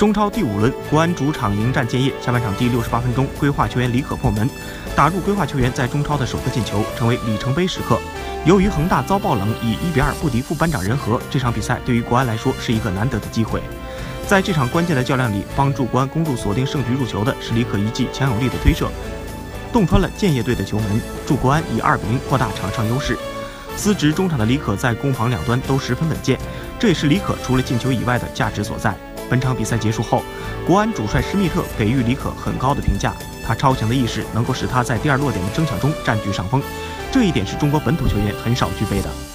中超第五轮，国安主场迎战建业。下半场第六十八分钟，规划球员李可破门，打入规划球员在中超的首个进球，成为里程碑时刻。由于恒大遭爆冷，以一比二不敌副班长仁和，这场比赛对于国安来说是一个难得的机会。在这场关键的较量里，帮助国安攻入锁定胜局入球的是李可一记强有力的推射，洞穿了建业队的球门，助国安以二比零扩大场上优势。司职中场的李可在攻防两端都十分稳健，这也是李可除了进球以外的价值所在。本场比赛结束后，国安主帅施密特给予李可很高的评价。他超强的意识能够使他在第二落点的争抢中占据上风，这一点是中国本土球员很少具备的。